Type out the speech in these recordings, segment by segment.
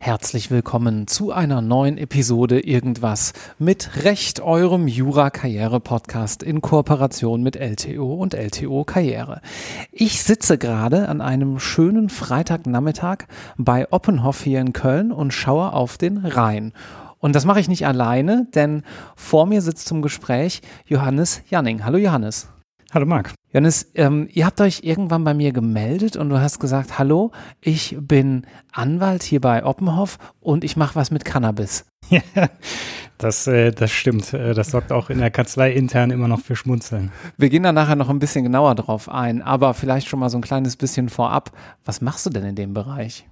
Herzlich willkommen zu einer neuen Episode Irgendwas mit Recht, eurem Jura-Karriere-Podcast in Kooperation mit LTO und LTO Karriere. Ich sitze gerade an einem schönen Freitagnachmittag bei Oppenhoff hier in Köln und schaue auf den Rhein. Und das mache ich nicht alleine, denn vor mir sitzt zum Gespräch Johannes Janning. Hallo Johannes. Hallo Marc. Johannes, ähm, ihr habt euch irgendwann bei mir gemeldet und du hast gesagt, hallo, ich bin Anwalt hier bei Oppenhoff und ich mache was mit Cannabis. Ja, das, äh, das stimmt. Äh, das sorgt auch in der Kanzlei intern immer noch für Schmunzeln. Wir gehen da nachher noch ein bisschen genauer drauf ein, aber vielleicht schon mal so ein kleines bisschen vorab. Was machst du denn in dem Bereich?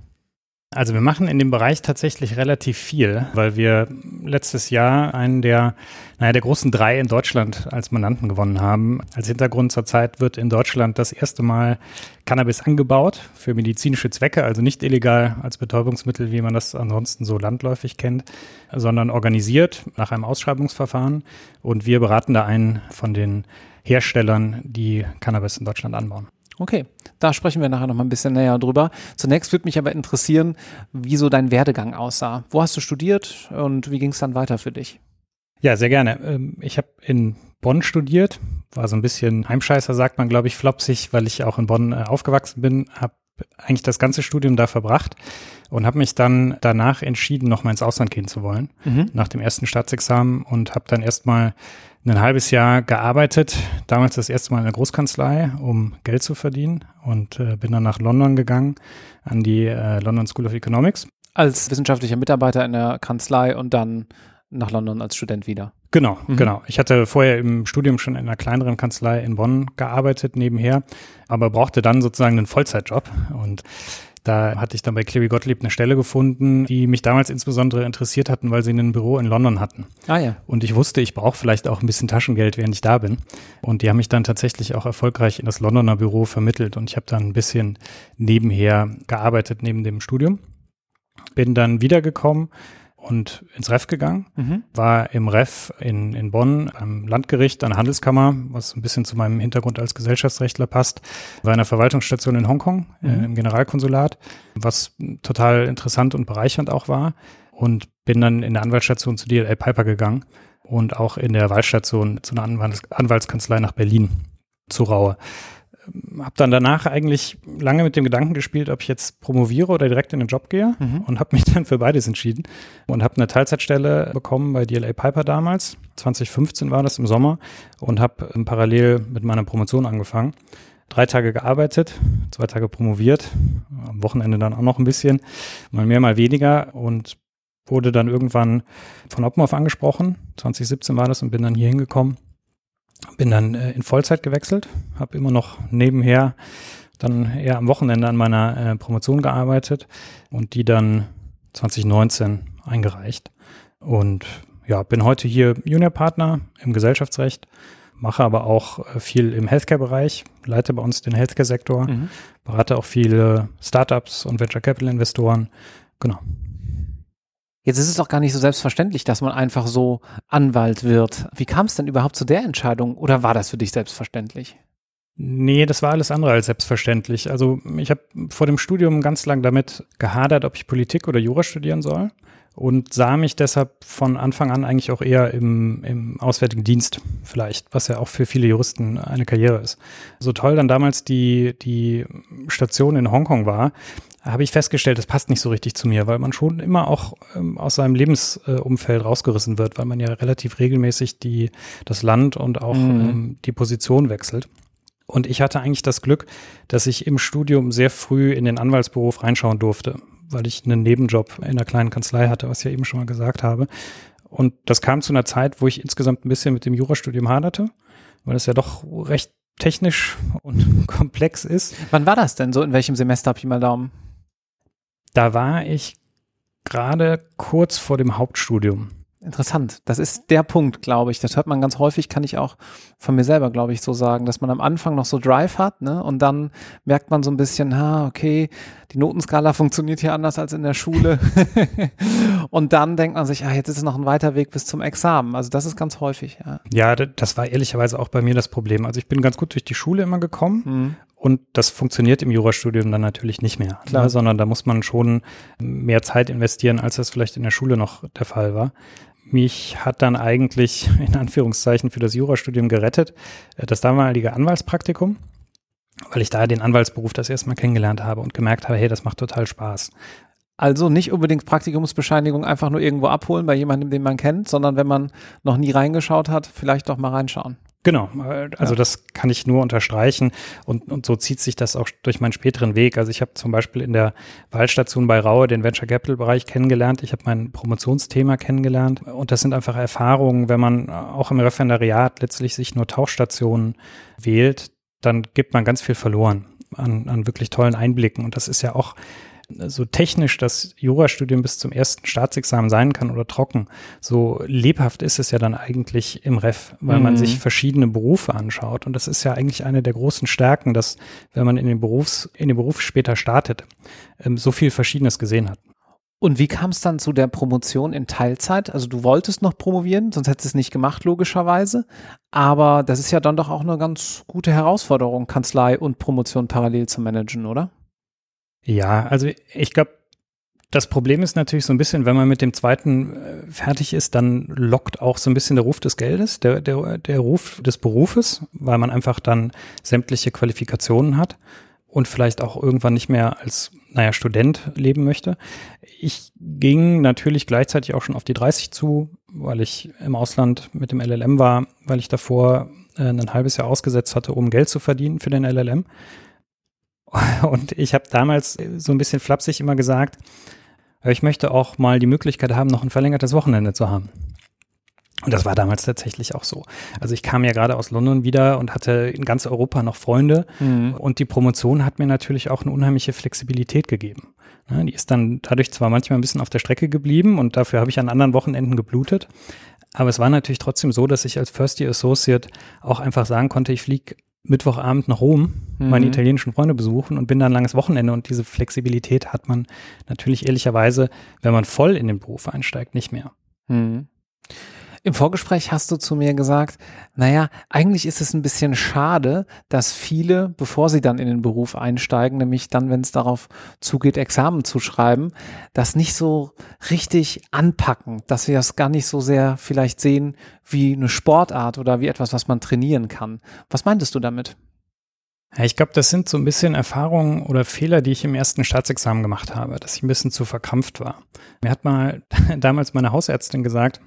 Also wir machen in dem Bereich tatsächlich relativ viel, weil wir letztes Jahr einen der, naja, der großen drei in Deutschland als Mandanten gewonnen haben. Als Hintergrund zurzeit wird in Deutschland das erste Mal Cannabis angebaut für medizinische Zwecke, also nicht illegal als Betäubungsmittel, wie man das ansonsten so landläufig kennt, sondern organisiert nach einem Ausschreibungsverfahren. Und wir beraten da einen von den Herstellern, die Cannabis in Deutschland anbauen. Okay, da sprechen wir nachher noch mal ein bisschen näher drüber. Zunächst würde mich aber interessieren, wie so dein Werdegang aussah. Wo hast du studiert und wie ging es dann weiter für dich? Ja, sehr gerne. Ähm, ich habe in Bonn studiert, war so ein bisschen Heimscheißer, sagt man, glaube ich, flopsig, weil ich auch in Bonn äh, aufgewachsen bin, habe eigentlich das ganze Studium da verbracht und habe mich dann danach entschieden, noch mal ins Ausland gehen zu wollen, mhm. nach dem ersten Staatsexamen und habe dann erstmal ein halbes Jahr gearbeitet, damals das erste Mal in der Großkanzlei, um Geld zu verdienen und äh, bin dann nach London gegangen, an die äh, London School of Economics. Als wissenschaftlicher Mitarbeiter in der Kanzlei und dann nach London als Student wieder. Genau, mhm. genau. Ich hatte vorher im Studium schon in einer kleineren Kanzlei in Bonn gearbeitet nebenher, aber brauchte dann sozusagen einen Vollzeitjob und da hatte ich dann bei Cleary Gottlieb eine Stelle gefunden, die mich damals insbesondere interessiert hatten, weil sie ein Büro in London hatten. Ah ja. Und ich wusste, ich brauche vielleicht auch ein bisschen Taschengeld, während ich da bin. Und die haben mich dann tatsächlich auch erfolgreich in das Londoner Büro vermittelt. Und ich habe dann ein bisschen nebenher gearbeitet, neben dem Studium. Bin dann wiedergekommen und ins Ref gegangen, mhm. war im Ref in, in Bonn am Landgericht an der Handelskammer, was ein bisschen zu meinem Hintergrund als Gesellschaftsrechtler passt, war in der Verwaltungsstation in Hongkong, äh, mhm. äh, im Generalkonsulat, was total interessant und bereichernd auch war und bin dann in der Anwaltsstation zu DLL Piper gegangen und auch in der Wahlstation zu einer Anwalts Anwaltskanzlei nach Berlin zu Raue habe dann danach eigentlich lange mit dem Gedanken gespielt, ob ich jetzt promoviere oder direkt in den Job gehe mhm. und habe mich dann für beides entschieden und habe eine Teilzeitstelle bekommen bei DLA Piper damals. 2015 war das im Sommer und habe parallel mit meiner Promotion angefangen. Drei Tage gearbeitet, zwei Tage promoviert, am Wochenende dann auch noch ein bisschen, mal mehr, mal weniger und wurde dann irgendwann von Oppenhoff angesprochen. 2017 war das und bin dann hier hingekommen bin dann äh, in Vollzeit gewechselt, habe immer noch nebenher dann eher am Wochenende an meiner äh, Promotion gearbeitet und die dann 2019 eingereicht. Und ja, bin heute hier Juniorpartner im Gesellschaftsrecht, mache aber auch äh, viel im Healthcare-Bereich, leite bei uns den Healthcare-Sektor, mhm. berate auch viele Startups und Venture Capital-Investoren. Genau. Jetzt ist es auch gar nicht so selbstverständlich, dass man einfach so Anwalt wird. Wie kam es denn überhaupt zu der Entscheidung oder war das für dich selbstverständlich? Nee, das war alles andere als selbstverständlich. Also ich habe vor dem Studium ganz lang damit gehadert, ob ich Politik oder Jura studieren soll und sah mich deshalb von Anfang an eigentlich auch eher im, im Auswärtigen Dienst vielleicht, was ja auch für viele Juristen eine Karriere ist. So toll dann damals die, die Station in Hongkong war, habe ich festgestellt, das passt nicht so richtig zu mir, weil man schon immer auch ähm, aus seinem Lebensumfeld äh, rausgerissen wird, weil man ja relativ regelmäßig die, das Land und auch mhm. ähm, die Position wechselt. Und ich hatte eigentlich das Glück, dass ich im Studium sehr früh in den Anwaltsberuf reinschauen durfte, weil ich einen Nebenjob in einer kleinen Kanzlei hatte, was ich ja eben schon mal gesagt habe. Und das kam zu einer Zeit, wo ich insgesamt ein bisschen mit dem Jurastudium haderte, weil es ja doch recht technisch und komplex ist. Wann war das denn so? In welchem Semester, Pi mal Daumen? Da war ich gerade kurz vor dem Hauptstudium. Interessant. Das ist der Punkt, glaube ich. Das hört man ganz häufig, kann ich auch von mir selber, glaube ich, so sagen, dass man am Anfang noch so Drive hat, ne? Und dann merkt man so ein bisschen, ha, okay, die Notenskala funktioniert hier anders als in der Schule. Und dann denkt man sich, ah, jetzt ist es noch ein weiter Weg bis zum Examen. Also das ist ganz häufig, ja. Ja, das war ehrlicherweise auch bei mir das Problem. Also ich bin ganz gut durch die Schule immer gekommen. Mhm. Und das funktioniert im Jurastudium dann natürlich nicht mehr. Ne, sondern da muss man schon mehr Zeit investieren, als das vielleicht in der Schule noch der Fall war. Mich hat dann eigentlich in Anführungszeichen für das Jurastudium gerettet äh, das damalige Anwaltspraktikum, weil ich da den Anwaltsberuf das erste Mal kennengelernt habe und gemerkt habe, hey, das macht total Spaß. Also nicht unbedingt Praktikumsbescheinigung einfach nur irgendwo abholen bei jemandem, den man kennt, sondern wenn man noch nie reingeschaut hat, vielleicht doch mal reinschauen. Genau, also ja. das kann ich nur unterstreichen und, und so zieht sich das auch durch meinen späteren Weg. Also ich habe zum Beispiel in der Wahlstation bei Raue den Venture Capital Bereich kennengelernt. Ich habe mein Promotionsthema kennengelernt und das sind einfach Erfahrungen, wenn man auch im Referendariat letztlich sich nur Tauchstationen wählt, dann gibt man ganz viel verloren an, an wirklich tollen Einblicken und das ist ja auch so technisch das Jurastudium bis zum ersten Staatsexamen sein kann oder trocken, so lebhaft ist es ja dann eigentlich im Ref, weil mhm. man sich verschiedene Berufe anschaut. Und das ist ja eigentlich eine der großen Stärken, dass wenn man in den Berufs, in den Beruf später startet, ähm, so viel Verschiedenes gesehen hat. Und wie kam es dann zu der Promotion in Teilzeit? Also du wolltest noch promovieren, sonst hättest du es nicht gemacht, logischerweise. Aber das ist ja dann doch auch eine ganz gute Herausforderung, Kanzlei und Promotion parallel zu managen, oder? Ja, also ich glaube, das Problem ist natürlich so ein bisschen, wenn man mit dem zweiten äh, fertig ist, dann lockt auch so ein bisschen der Ruf des Geldes, der, der, der Ruf des Berufes, weil man einfach dann sämtliche Qualifikationen hat und vielleicht auch irgendwann nicht mehr als, naja, Student leben möchte. Ich ging natürlich gleichzeitig auch schon auf die 30 zu, weil ich im Ausland mit dem LLM war, weil ich davor äh, ein halbes Jahr ausgesetzt hatte, um Geld zu verdienen für den LLM. Und ich habe damals so ein bisschen flapsig immer gesagt, ich möchte auch mal die Möglichkeit haben, noch ein verlängertes Wochenende zu haben. Und das war damals tatsächlich auch so. Also ich kam ja gerade aus London wieder und hatte in ganz Europa noch Freunde. Mhm. Und die Promotion hat mir natürlich auch eine unheimliche Flexibilität gegeben. Die ist dann dadurch zwar manchmal ein bisschen auf der Strecke geblieben und dafür habe ich an anderen Wochenenden geblutet. Aber es war natürlich trotzdem so, dass ich als First Year Associate auch einfach sagen konnte, ich fliege Mittwochabend nach Rom mhm. meine italienischen Freunde besuchen und bin dann ein langes Wochenende und diese Flexibilität hat man natürlich ehrlicherweise, wenn man voll in den Beruf einsteigt, nicht mehr. Mhm. Im Vorgespräch hast du zu mir gesagt, naja, eigentlich ist es ein bisschen schade, dass viele, bevor sie dann in den Beruf einsteigen, nämlich dann, wenn es darauf zugeht, Examen zu schreiben, das nicht so richtig anpacken, dass wir es gar nicht so sehr vielleicht sehen wie eine Sportart oder wie etwas, was man trainieren kann. Was meintest du damit? Ich glaube, das sind so ein bisschen Erfahrungen oder Fehler, die ich im ersten Staatsexamen gemacht habe, dass ich ein bisschen zu verkrampft war. Mir hat mal damals meine Hausärztin gesagt,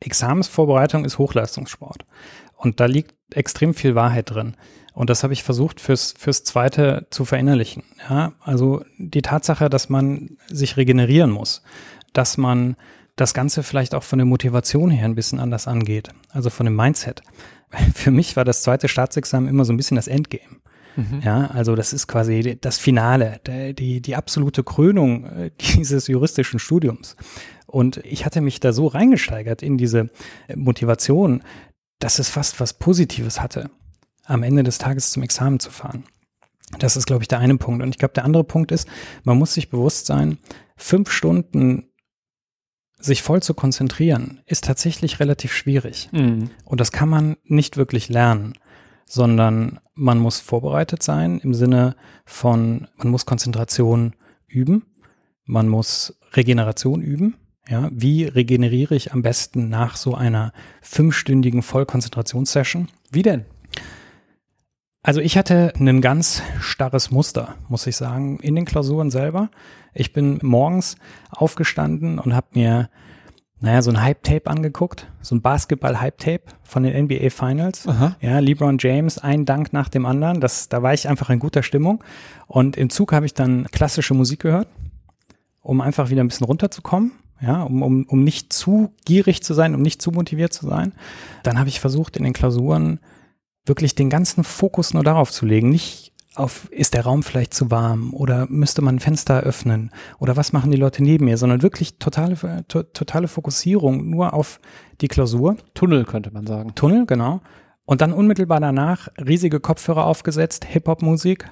Examensvorbereitung ist Hochleistungssport. Und da liegt extrem viel Wahrheit drin. Und das habe ich versucht fürs, fürs zweite zu verinnerlichen. Ja, also die Tatsache, dass man sich regenerieren muss, dass man das Ganze vielleicht auch von der Motivation her ein bisschen anders angeht, also von dem Mindset. Für mich war das zweite Staatsexamen immer so ein bisschen das Endgame. Mhm. Ja, also das ist quasi das Finale, die, die absolute Krönung äh, dieses juristischen Studiums. Und ich hatte mich da so reingesteigert in diese Motivation, dass es fast was Positives hatte, am Ende des Tages zum Examen zu fahren. Das ist, glaube ich, der eine Punkt. Und ich glaube, der andere Punkt ist, man muss sich bewusst sein, fünf Stunden sich voll zu konzentrieren, ist tatsächlich relativ schwierig. Mhm. Und das kann man nicht wirklich lernen, sondern man muss vorbereitet sein im Sinne von, man muss Konzentration üben, man muss Regeneration üben, ja, wie regeneriere ich am besten nach so einer fünfstündigen Vollkonzentrationssession? Wie denn? Also ich hatte ein ganz starres Muster, muss ich sagen, in den Klausuren selber. Ich bin morgens aufgestanden und habe mir, naja, so ein Hype-Tape angeguckt, so ein Basketball-Hype-Tape von den NBA Finals. Aha. Ja, LeBron James, ein Dank nach dem anderen. Das, da war ich einfach in guter Stimmung. Und im Zug habe ich dann klassische Musik gehört, um einfach wieder ein bisschen runterzukommen ja, um, um, um nicht zu gierig zu sein, um nicht zu motiviert zu sein. Dann habe ich versucht, in den Klausuren wirklich den ganzen Fokus nur darauf zu legen, nicht auf, ist der Raum vielleicht zu warm oder müsste man ein Fenster öffnen oder was machen die Leute neben mir, sondern wirklich totale, to, totale Fokussierung nur auf die Klausur. Tunnel könnte man sagen. Tunnel, genau. Und dann unmittelbar danach riesige Kopfhörer aufgesetzt, Hip-Hop-Musik,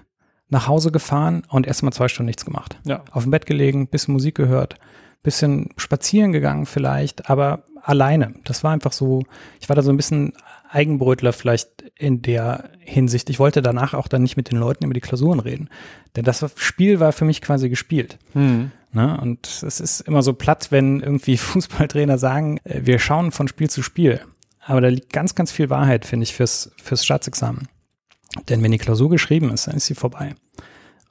nach Hause gefahren und erstmal zwei Stunden nichts gemacht. Ja. Auf dem Bett gelegen, bisschen Musik gehört, bisschen spazieren gegangen vielleicht, aber alleine. Das war einfach so, ich war da so ein bisschen Eigenbrötler vielleicht in der Hinsicht. Ich wollte danach auch dann nicht mit den Leuten über die Klausuren reden. Denn das Spiel war für mich quasi gespielt. Hm. Ne? Und es ist immer so platt, wenn irgendwie Fußballtrainer sagen, äh, wir schauen von Spiel zu Spiel. Aber da liegt ganz, ganz viel Wahrheit, finde ich, fürs, fürs Staatsexamen. Denn wenn die Klausur geschrieben ist, dann ist sie vorbei.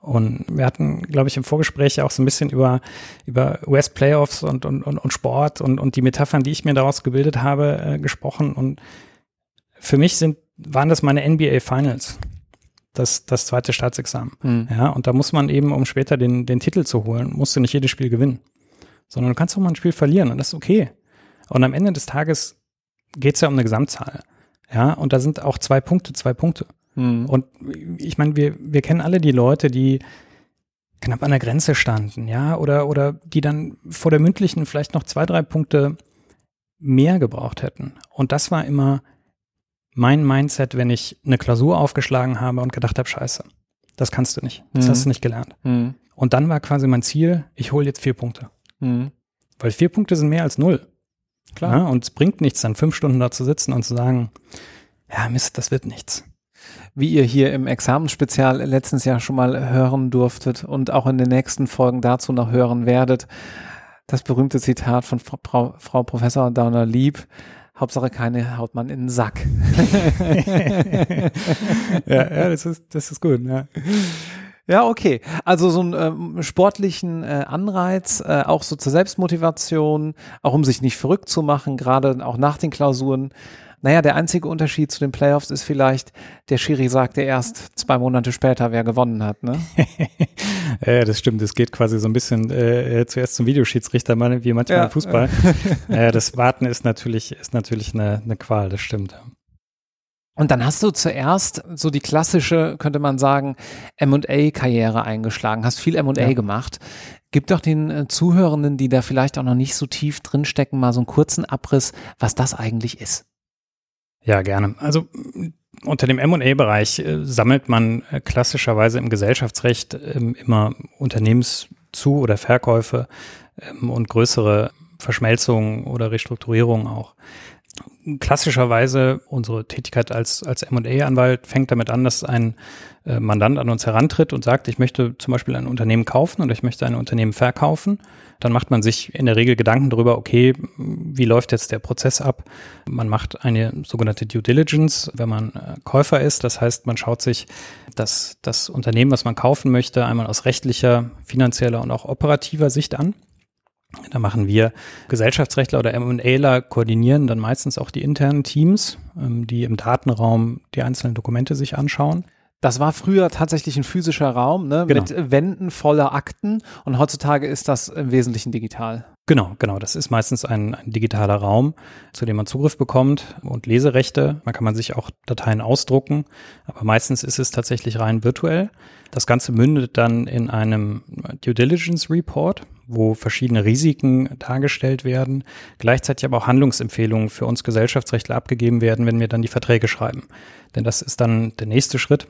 Und wir hatten, glaube ich, im Vorgespräch auch so ein bisschen über, über US-Playoffs und, und, und, und Sport und, und die Metaphern, die ich mir daraus gebildet habe, äh, gesprochen. Und für mich sind, waren das meine NBA Finals. Das, das zweite Staatsexamen. Mhm. Ja, und da muss man eben, um später den, den Titel zu holen, musst du nicht jedes Spiel gewinnen. Sondern du kannst auch mal ein Spiel verlieren und das ist okay. Und am Ende des Tages geht es ja um eine Gesamtzahl. Ja, und da sind auch zwei Punkte, zwei Punkte. Mhm. Und ich meine, wir, wir kennen alle die Leute, die knapp an der Grenze standen, ja, oder, oder die dann vor der mündlichen vielleicht noch zwei, drei Punkte mehr gebraucht hätten. Und das war immer mein Mindset, wenn ich eine Klausur aufgeschlagen habe und gedacht habe, scheiße, das kannst du nicht, das mhm. hast du nicht gelernt. Mhm. Und dann war quasi mein Ziel, ich hole jetzt vier Punkte. Mhm. Weil vier Punkte sind mehr als null. Klar. Ja, und es bringt nichts, dann fünf Stunden da zu sitzen und zu sagen, ja, Mist, das wird nichts wie ihr hier im Examensspezial letztens Jahr schon mal hören durftet und auch in den nächsten Folgen dazu noch hören werdet. Das berühmte Zitat von Frau, Frau Professor Downer Lieb. Hauptsache keine haut man in den Sack. ja, ja, das ist, das ist gut, ja. Ja, okay. Also so einen ähm, sportlichen äh, Anreiz, äh, auch so zur Selbstmotivation, auch um sich nicht verrückt zu machen, gerade auch nach den Klausuren. Naja, der einzige Unterschied zu den Playoffs ist vielleicht, der Schiri sagte erst zwei Monate später, wer gewonnen hat, ne? ja, das stimmt. Es geht quasi so ein bisschen äh, zuerst zum Videoschiedsrichter, wie manchmal ja. im Fußball. äh, das Warten ist natürlich, ist natürlich eine, eine Qual, das stimmt. Und dann hast du zuerst so die klassische, könnte man sagen, M&A-Karriere eingeschlagen, hast viel M&A ja. gemacht. Gib doch den äh, Zuhörenden, die da vielleicht auch noch nicht so tief drinstecken, mal so einen kurzen Abriss, was das eigentlich ist. Ja, gerne. Also unter dem M&A-Bereich äh, sammelt man äh, klassischerweise im Gesellschaftsrecht äh, immer Unternehmenszu- oder Verkäufe ähm, und größere Verschmelzungen oder Restrukturierungen auch. Klassischerweise unsere Tätigkeit als, als M&A-Anwalt fängt damit an, dass ein äh, Mandant an uns herantritt und sagt, ich möchte zum Beispiel ein Unternehmen kaufen oder ich möchte ein Unternehmen verkaufen dann macht man sich in der Regel Gedanken darüber, okay, wie läuft jetzt der Prozess ab? Man macht eine sogenannte Due Diligence, wenn man äh, Käufer ist. Das heißt, man schaut sich das, das Unternehmen, was man kaufen möchte, einmal aus rechtlicher, finanzieller und auch operativer Sicht an. Da machen wir Gesellschaftsrechtler oder M&Aler koordinieren dann meistens auch die internen Teams, ähm, die im Datenraum die einzelnen Dokumente sich anschauen. Das war früher tatsächlich ein physischer Raum ne, genau. mit Wänden voller Akten und heutzutage ist das im Wesentlichen digital. Genau, genau. Das ist meistens ein, ein, digitaler Raum, zu dem man Zugriff bekommt und Leserechte. Man kann man sich auch Dateien ausdrucken, aber meistens ist es tatsächlich rein virtuell. Das Ganze mündet dann in einem Due Diligence Report, wo verschiedene Risiken dargestellt werden, gleichzeitig aber auch Handlungsempfehlungen für uns Gesellschaftsrechtler abgegeben werden, wenn wir dann die Verträge schreiben. Denn das ist dann der nächste Schritt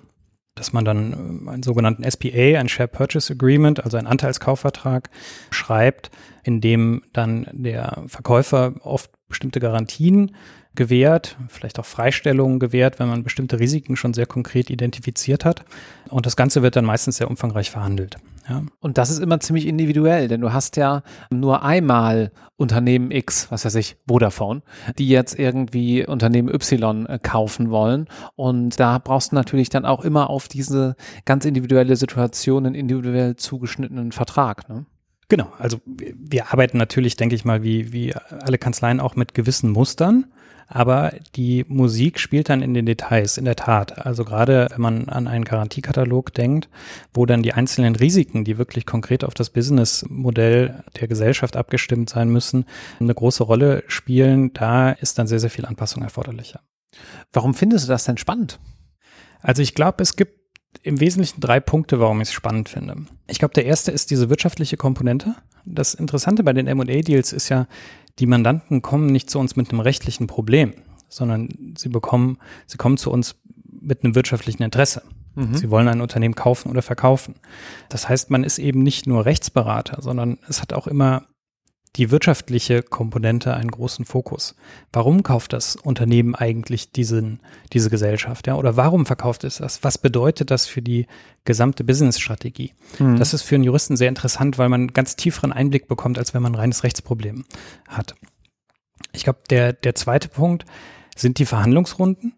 dass man dann äh, einen sogenannten SPA, ein Share Purchase Agreement, also einen Anteilskaufvertrag schreibt, in dem dann der Verkäufer oft bestimmte Garantien gewährt, vielleicht auch Freistellungen gewährt, wenn man bestimmte Risiken schon sehr konkret identifiziert hat. Und das Ganze wird dann meistens sehr umfangreich verhandelt. Ja. Und das ist immer ziemlich individuell, denn du hast ja nur einmal Unternehmen X, was weiß ich, Vodafone, die jetzt irgendwie Unternehmen Y äh, kaufen wollen. Und da brauchst du natürlich dann auch immer auf diese ganz individuelle Situation einen individuell zugeschnittenen Vertrag. Ne? Genau, also wir arbeiten natürlich, denke ich mal, wie, wie alle Kanzleien auch mit gewissen Mustern. Aber die Musik spielt dann in den Details, in der Tat. Also gerade wenn man an einen Garantiekatalog denkt, wo dann die einzelnen Risiken, die wirklich konkret auf das Businessmodell der Gesellschaft abgestimmt sein müssen, eine große Rolle spielen, da ist dann sehr, sehr viel Anpassung erforderlicher. Warum findest du das denn spannend? Also ich glaube, es gibt im Wesentlichen drei Punkte, warum ich es spannend finde. Ich glaube, der erste ist diese wirtschaftliche Komponente. Das Interessante bei den M&A-Deals ist ja, die Mandanten kommen nicht zu uns mit einem rechtlichen Problem, sondern sie bekommen, sie kommen zu uns mit einem wirtschaftlichen Interesse. Mhm. Sie wollen ein Unternehmen kaufen oder verkaufen. Das heißt, man ist eben nicht nur Rechtsberater, sondern es hat auch immer die wirtschaftliche Komponente einen großen Fokus. Warum kauft das Unternehmen eigentlich diesen, diese Gesellschaft? Ja? Oder warum verkauft es das? Was bedeutet das für die gesamte Business-Strategie? Mhm. Das ist für einen Juristen sehr interessant, weil man ganz tieferen Einblick bekommt, als wenn man ein reines Rechtsproblem hat. Ich glaube, der, der zweite Punkt sind die Verhandlungsrunden.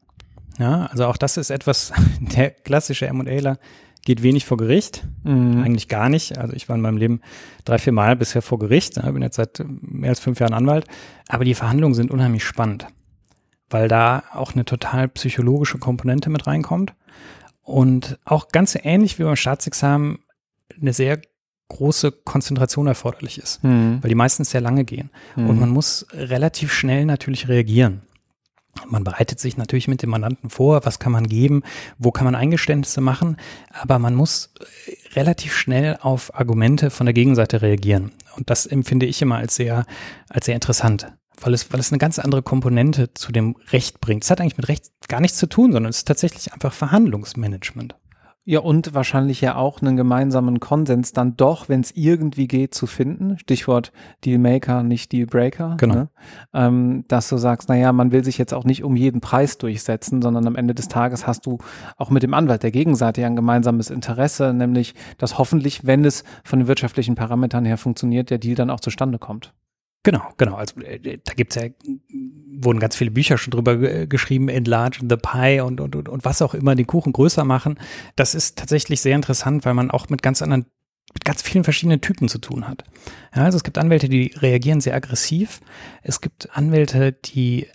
Ja, also auch das ist etwas, der klassische M&Aler geht wenig vor Gericht, mhm. eigentlich gar nicht. Also ich war in meinem Leben drei, vier Mal bisher vor Gericht, ich bin jetzt seit mehr als fünf Jahren Anwalt, aber die Verhandlungen sind unheimlich spannend, weil da auch eine total psychologische Komponente mit reinkommt und auch ganz ähnlich wie beim Staatsexamen eine sehr große Konzentration erforderlich ist, mhm. weil die meistens sehr lange gehen. Mhm. Und man muss relativ schnell natürlich reagieren. Man bereitet sich natürlich mit dem Mandanten vor, was kann man geben, wo kann man Eingeständnisse machen, aber man muss äh, relativ schnell auf Argumente von der Gegenseite reagieren. Und das empfinde ich immer als sehr, als sehr interessant, weil es, weil es eine ganz andere Komponente zu dem Recht bringt. Es hat eigentlich mit Recht gar nichts zu tun, sondern es ist tatsächlich einfach Verhandlungsmanagement. Ja, und wahrscheinlich ja auch einen gemeinsamen Konsens dann doch, wenn es irgendwie geht, zu finden. Stichwort Dealmaker, nicht Dealbreaker. Genau. Ne? Ähm, dass du sagst, naja, man will sich jetzt auch nicht um jeden Preis durchsetzen, sondern am Ende des Tages hast du auch mit dem Anwalt der Gegenseite ja ein gemeinsames Interesse, nämlich, dass hoffentlich, wenn es von den wirtschaftlichen Parametern her funktioniert, der Deal dann auch zustande kommt. Genau, genau. Also äh, da gibt's ja, wurden ganz viele Bücher schon drüber geschrieben, Enlarge the Pie und, und, und, und was auch immer, den Kuchen größer machen. Das ist tatsächlich sehr interessant, weil man auch mit ganz anderen, mit ganz vielen verschiedenen Typen zu tun hat. Ja, also es gibt Anwälte, die reagieren sehr aggressiv. Es gibt Anwälte, die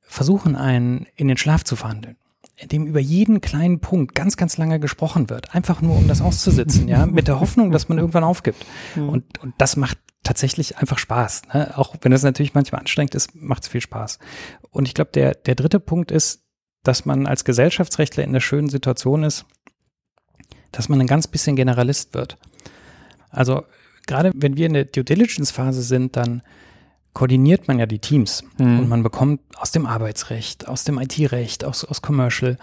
versuchen, einen in den Schlaf zu verhandeln in dem über jeden kleinen Punkt ganz, ganz lange gesprochen wird, einfach nur um das auszusitzen, ja, mit der Hoffnung, dass man irgendwann aufgibt. Mhm. Und, und das macht tatsächlich einfach Spaß. Ne? Auch wenn es natürlich manchmal anstrengend ist, macht es viel Spaß. Und ich glaube, der, der dritte Punkt ist, dass man als Gesellschaftsrechtler in der schönen Situation ist, dass man ein ganz bisschen Generalist wird. Also gerade wenn wir in der Due Diligence Phase sind, dann koordiniert man ja die Teams mhm. und man bekommt aus dem Arbeitsrecht, aus dem IT-Recht, aus, aus Commercial,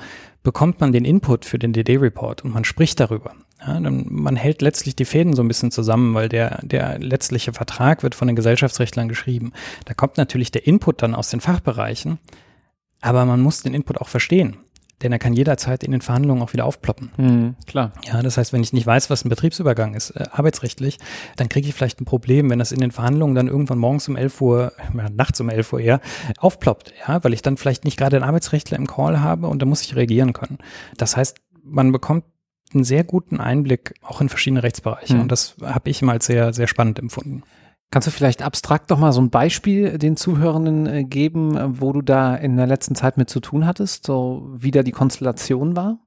bekommt man den Input für den DD-Report und man spricht darüber. Ja, dann, man hält letztlich die Fäden so ein bisschen zusammen, weil der, der letztliche Vertrag wird von den Gesellschaftsrechtlern geschrieben. Da kommt natürlich der Input dann aus den Fachbereichen, aber man muss den Input auch verstehen. Denn er kann jederzeit in den Verhandlungen auch wieder aufploppen. Mhm, klar. Ja, das heißt, wenn ich nicht weiß, was ein Betriebsübergang ist, äh, arbeitsrechtlich, dann kriege ich vielleicht ein Problem, wenn das in den Verhandlungen dann irgendwann morgens um 11 Uhr, ja, nachts um 11 Uhr eher, aufploppt. Ja, weil ich dann vielleicht nicht gerade einen Arbeitsrechtler im Call habe und da muss ich reagieren können. Das heißt, man bekommt einen sehr guten Einblick auch in verschiedene Rechtsbereiche. Mhm. Und das habe ich mal sehr, sehr spannend empfunden. Kannst du vielleicht abstrakt doch mal so ein Beispiel den Zuhörenden äh, geben, äh, wo du da in der letzten Zeit mit zu tun hattest, so wie da die Konstellation war?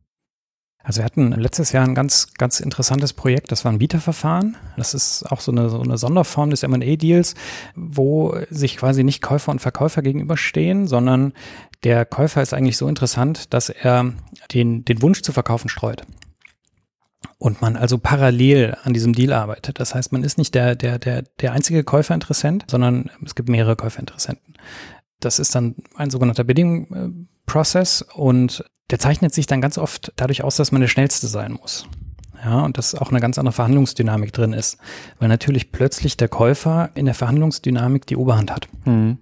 Also wir hatten letztes Jahr ein ganz, ganz interessantes Projekt, das war ein Bieterverfahren. Das ist auch so eine, so eine Sonderform des M&A-Deals, wo sich quasi nicht Käufer und Verkäufer gegenüberstehen, sondern der Käufer ist eigentlich so interessant, dass er den, den Wunsch zu verkaufen streut und man also parallel an diesem Deal arbeitet. Das heißt, man ist nicht der, der, der, der einzige Käuferinteressent, sondern es gibt mehrere Käuferinteressenten. Das ist dann ein sogenannter Bidding Process und der zeichnet sich dann ganz oft dadurch aus, dass man der Schnellste sein muss. Ja, und dass auch eine ganz andere Verhandlungsdynamik drin ist, weil natürlich plötzlich der Käufer in der Verhandlungsdynamik die Oberhand hat. Mhm.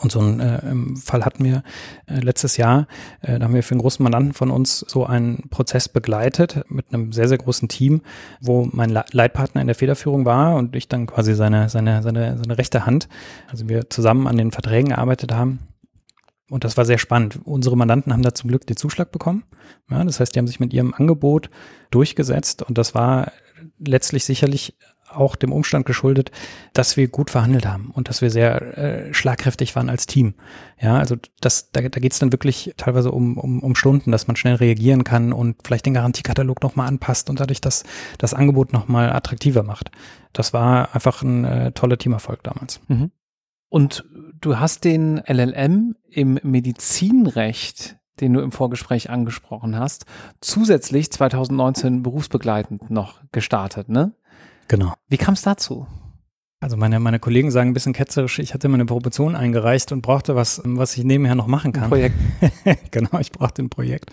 Und so einen äh, Fall hatten wir äh, letztes Jahr, äh, da haben wir für einen großen Mandanten von uns so einen Prozess begleitet mit einem sehr, sehr großen Team, wo mein Leitpartner in der Federführung war und ich dann quasi seine, seine, seine, seine rechte Hand, also wir zusammen an den Verträgen gearbeitet haben. Und das war sehr spannend. Unsere Mandanten haben da zum Glück den Zuschlag bekommen. Ja, das heißt, die haben sich mit ihrem Angebot durchgesetzt und das war letztlich sicherlich auch dem Umstand geschuldet, dass wir gut verhandelt haben und dass wir sehr äh, schlagkräftig waren als Team. Ja, also das, da, da geht es dann wirklich teilweise um, um, um Stunden, dass man schnell reagieren kann und vielleicht den Garantiekatalog nochmal anpasst und dadurch das, das Angebot nochmal attraktiver macht. Das war einfach ein äh, toller Teamerfolg damals. Mhm. Und du hast den LLM im Medizinrecht den du im Vorgespräch angesprochen hast, zusätzlich 2019 berufsbegleitend noch gestartet, ne? Genau. Wie kam es dazu? Also meine, meine Kollegen sagen ein bisschen ketzerisch, ich hatte meine Promotion eingereicht und brauchte was, was ich nebenher noch machen kann. Ein Projekt. genau, ich brauchte ein Projekt.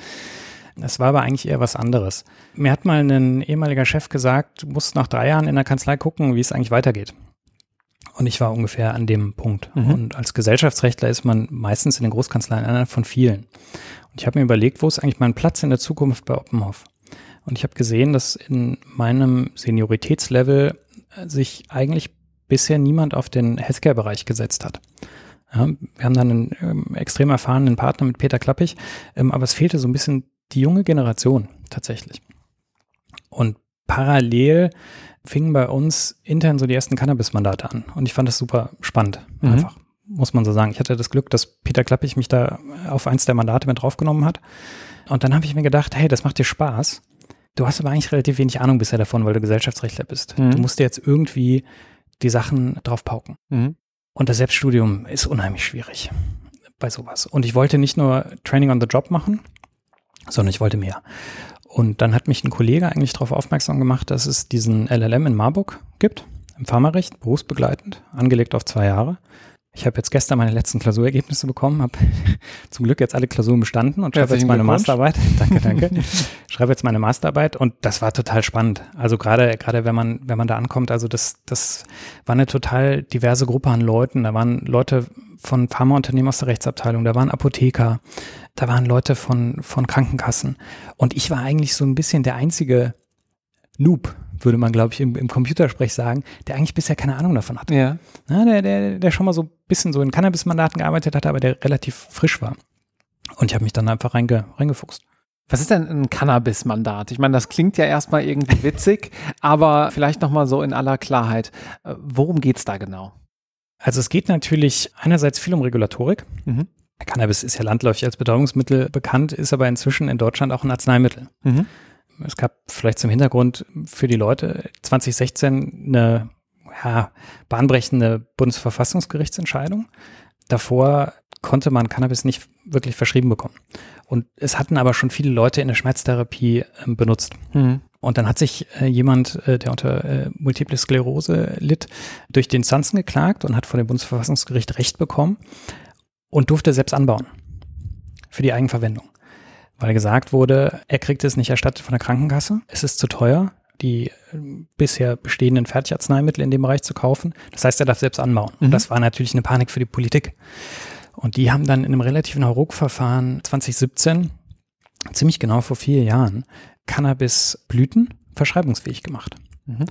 Es war aber eigentlich eher was anderes. Mir hat mal ein ehemaliger Chef gesagt, du musst nach drei Jahren in der Kanzlei gucken, wie es eigentlich weitergeht. Und ich war ungefähr an dem Punkt. Mhm. Und als Gesellschaftsrechtler ist man meistens in den Großkanzleien einer von vielen. Und ich habe mir überlegt, wo ist eigentlich mein Platz in der Zukunft bei Oppenhoff? Und ich habe gesehen, dass in meinem Senioritätslevel sich eigentlich bisher niemand auf den Healthcare-Bereich gesetzt hat. Ja, wir haben dann einen ähm, extrem erfahrenen Partner mit Peter Klappig, ähm, aber es fehlte so ein bisschen die junge Generation tatsächlich. Und parallel fingen bei uns intern so die ersten Cannabis-Mandate an. Und ich fand das super spannend, mhm. einfach, muss man so sagen. Ich hatte das Glück, dass Peter Klappig mich da auf eins der Mandate mit draufgenommen hat. Und dann habe ich mir gedacht, hey, das macht dir Spaß. Du hast aber eigentlich relativ wenig Ahnung bisher davon, weil du Gesellschaftsrechtler bist. Mhm. Du musst dir jetzt irgendwie die Sachen drauf pauken. Mhm. Und das Selbststudium ist unheimlich schwierig bei sowas. Und ich wollte nicht nur Training on the Job machen, sondern ich wollte mehr. Und dann hat mich ein Kollege eigentlich darauf aufmerksam gemacht, dass es diesen LLM in Marburg gibt, im Pharmarecht, berufsbegleitend, angelegt auf zwei Jahre. Ich habe jetzt gestern meine letzten Klausurergebnisse bekommen, habe zum Glück jetzt alle Klausuren bestanden und schreibe jetzt meine Masterarbeit. danke, danke. schreibe jetzt meine Masterarbeit und das war total spannend. Also gerade gerade wenn man wenn man da ankommt, also das das war eine total diverse Gruppe an Leuten. Da waren Leute von Pharmaunternehmen aus der Rechtsabteilung, da waren Apotheker, da waren Leute von von Krankenkassen und ich war eigentlich so ein bisschen der einzige Noob würde man, glaube ich, im, im Computersprech sagen, der eigentlich bisher keine Ahnung davon hatte. Ja. Na, der, der, der schon mal so ein bisschen so in Cannabis-Mandaten gearbeitet hatte, aber der relativ frisch war. Und ich habe mich dann einfach reinge, reingefuchst. Was ist denn ein Cannabis-Mandat? Ich meine, das klingt ja erstmal irgendwie witzig, aber vielleicht nochmal so in aller Klarheit. Äh, worum geht's da genau? Also es geht natürlich einerseits viel um Regulatorik. Mhm. Cannabis ist ja landläufig als Betäubungsmittel bekannt, ist aber inzwischen in Deutschland auch ein Arzneimittel. Mhm es gab vielleicht zum Hintergrund für die Leute 2016 eine ja, bahnbrechende Bundesverfassungsgerichtsentscheidung. Davor konnte man Cannabis nicht wirklich verschrieben bekommen. Und es hatten aber schon viele Leute in der Schmerztherapie äh, benutzt. Mhm. Und dann hat sich äh, jemand, äh, der unter äh, Multiple Sklerose litt, durch den Sanzen geklagt und hat von dem Bundesverfassungsgericht Recht bekommen und durfte selbst anbauen für die Eigenverwendung weil gesagt wurde, er kriegt es nicht erstattet von der Krankenkasse, es ist zu teuer, die äh, bisher bestehenden Fertigarzneimittel in dem Bereich zu kaufen. Das heißt, er darf selbst anbauen. Mhm. Und das war natürlich eine Panik für die Politik. Und die haben dann in einem relativen Hauruck-Verfahren 2017, ziemlich genau vor vier Jahren, Cannabisblüten verschreibungsfähig gemacht. Mhm.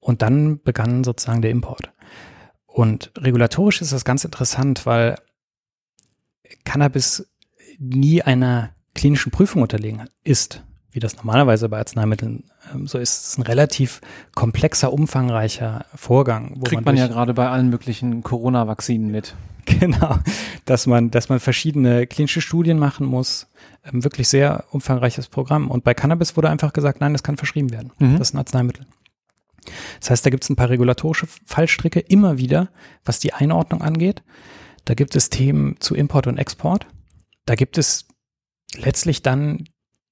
Und dann begann sozusagen der Import. Und regulatorisch ist das ganz interessant, weil Cannabis nie einer klinischen Prüfung unterlegen ist, wie das normalerweise bei Arzneimitteln ähm, so ist, ist ein relativ komplexer, umfangreicher Vorgang. Kriegt man, man ja gerade bei allen möglichen Corona-Vakzinen mit. Genau, dass man, dass man verschiedene klinische Studien machen muss, ähm, wirklich sehr umfangreiches Programm. Und bei Cannabis wurde einfach gesagt, nein, das kann verschrieben werden. Mhm. Das ist ein Arzneimittel. Das heißt, da gibt es ein paar regulatorische Fallstricke immer wieder, was die Einordnung angeht. Da gibt es Themen zu Import und Export. Da gibt es letztlich dann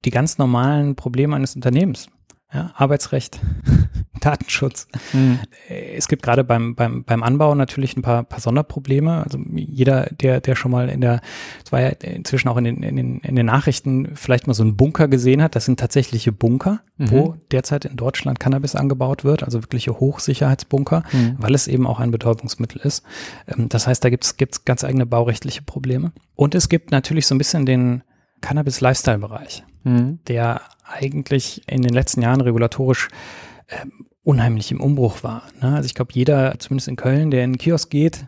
die ganz normalen Probleme eines Unternehmens. Ja, Arbeitsrecht, Datenschutz. Mhm. Es gibt gerade beim, beim, beim Anbau natürlich ein paar, paar Sonderprobleme. Also jeder, der, der schon mal in der, es war ja inzwischen auch in den, in, den, in den Nachrichten vielleicht mal so einen Bunker gesehen hat, das sind tatsächliche Bunker, mhm. wo derzeit in Deutschland Cannabis angebaut wird, also wirkliche Hochsicherheitsbunker, mhm. weil es eben auch ein Betäubungsmittel ist. Ähm, das heißt, da gibt es ganz eigene baurechtliche Probleme. Und es gibt natürlich so ein bisschen den, Cannabis-Lifestyle-Bereich, mhm. der eigentlich in den letzten Jahren regulatorisch äh, unheimlich im Umbruch war. Ne? Also ich glaube, jeder, zumindest in Köln, der in den Kiosk geht,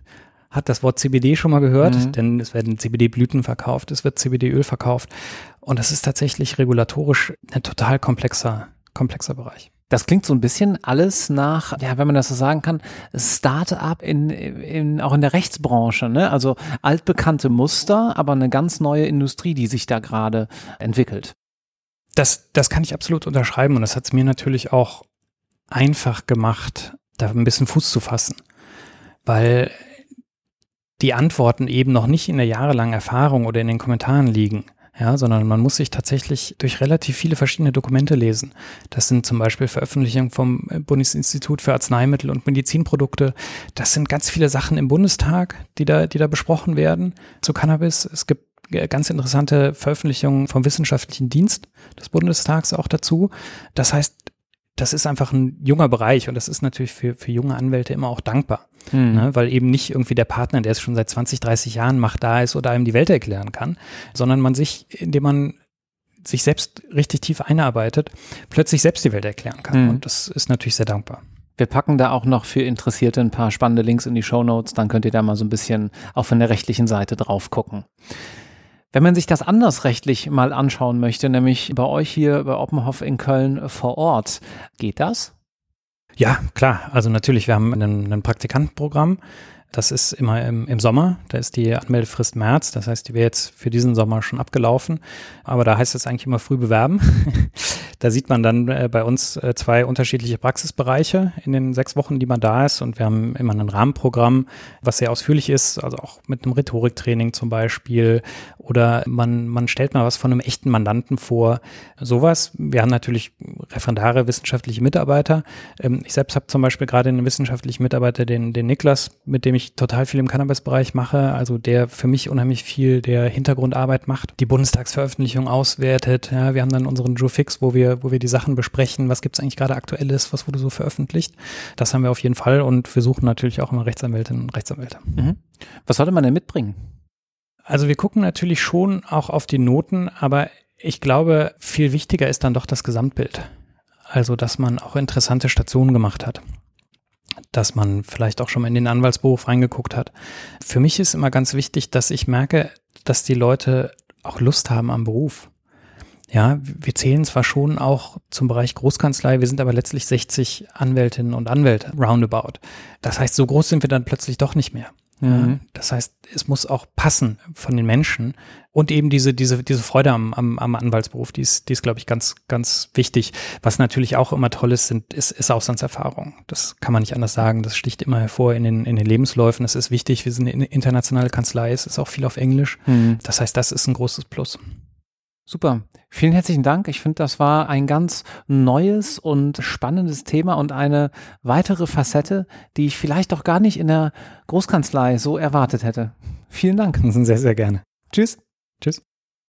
hat das Wort CBD schon mal gehört, mhm. denn es werden CBD-Blüten verkauft, es wird CBD-Öl verkauft. Und das ist tatsächlich regulatorisch ein total komplexer, komplexer Bereich. Das klingt so ein bisschen alles nach, ja, wenn man das so sagen kann, Start-up in, in, auch in der Rechtsbranche, ne? Also altbekannte Muster, aber eine ganz neue Industrie, die sich da gerade entwickelt. Das, das kann ich absolut unterschreiben und das hat es mir natürlich auch einfach gemacht, da ein bisschen Fuß zu fassen. Weil die Antworten eben noch nicht in der jahrelangen Erfahrung oder in den Kommentaren liegen, ja, sondern man muss sich tatsächlich durch relativ viele verschiedene Dokumente lesen. Das sind zum Beispiel Veröffentlichungen vom Bundesinstitut für Arzneimittel und Medizinprodukte. Das sind ganz viele Sachen im Bundestag, die da, die da besprochen werden zu Cannabis. Es gibt ganz interessante Veröffentlichungen vom Wissenschaftlichen Dienst des Bundestags auch dazu. Das heißt, das ist einfach ein junger Bereich und das ist natürlich für, für junge Anwälte immer auch dankbar, mhm. ne? weil eben nicht irgendwie der Partner, der es schon seit 20, 30 Jahren macht, da ist oder einem die Welt erklären kann, sondern man sich, indem man sich selbst richtig tief einarbeitet, plötzlich selbst die Welt erklären kann. Mhm. Und das ist natürlich sehr dankbar. Wir packen da auch noch für Interessierte ein paar spannende Links in die Show Notes, dann könnt ihr da mal so ein bisschen auch von der rechtlichen Seite drauf gucken. Wenn man sich das anders rechtlich mal anschauen möchte, nämlich bei euch hier bei Oppenhoff in Köln vor Ort, geht das? Ja, klar. Also natürlich, wir haben ein, ein Praktikantenprogramm. Das ist immer im, im Sommer. Da ist die Anmeldefrist März. Das heißt, die wäre jetzt für diesen Sommer schon abgelaufen. Aber da heißt es eigentlich immer früh bewerben. Da sieht man dann äh, bei uns äh, zwei unterschiedliche Praxisbereiche in den sechs Wochen, die man da ist. Und wir haben immer ein Rahmenprogramm, was sehr ausführlich ist, also auch mit einem Rhetoriktraining zum Beispiel. Oder man, man stellt mal was von einem echten Mandanten vor. Sowas. Wir haben natürlich Referendare, wissenschaftliche Mitarbeiter. Ähm, ich selbst habe zum Beispiel gerade einen wissenschaftlichen Mitarbeiter, den, den Niklas, mit dem ich total viel im Cannabis-Bereich mache. Also der für mich unheimlich viel der Hintergrundarbeit macht, die Bundestagsveröffentlichung auswertet. Ja, wir haben dann unseren Joe Fix, wo wir wir, wo wir die Sachen besprechen, was gibt es eigentlich gerade aktuelles, was wurde so veröffentlicht. Das haben wir auf jeden Fall und wir suchen natürlich auch immer Rechtsanwältinnen und Rechtsanwälte. Mhm. Was sollte man denn mitbringen? Also wir gucken natürlich schon auch auf die Noten, aber ich glaube, viel wichtiger ist dann doch das Gesamtbild. Also, dass man auch interessante Stationen gemacht hat dass man vielleicht auch schon mal in den Anwaltsberuf reingeguckt hat. Für mich ist immer ganz wichtig, dass ich merke, dass die Leute auch Lust haben am Beruf. Ja, wir zählen zwar schon auch zum Bereich Großkanzlei, wir sind aber letztlich 60 Anwältinnen und Anwälte roundabout. Das heißt, so groß sind wir dann plötzlich doch nicht mehr. Mhm. Das heißt, es muss auch passen von den Menschen und eben diese, diese, diese Freude am, am, am Anwaltsberuf, die ist, die ist, glaube ich, ganz, ganz wichtig. Was natürlich auch immer toll ist, sind, ist, ist Auslandserfahrung. Das kann man nicht anders sagen. Das sticht immer hervor in den, in den Lebensläufen. Es ist wichtig. Wir sind eine internationale Kanzlei. Es ist auch viel auf Englisch. Mhm. Das heißt, das ist ein großes Plus. Super. Vielen herzlichen Dank. Ich finde, das war ein ganz neues und spannendes Thema und eine weitere Facette, die ich vielleicht auch gar nicht in der Großkanzlei so erwartet hätte. Vielen Dank. Sehr, sehr gerne. Tschüss. Tschüss.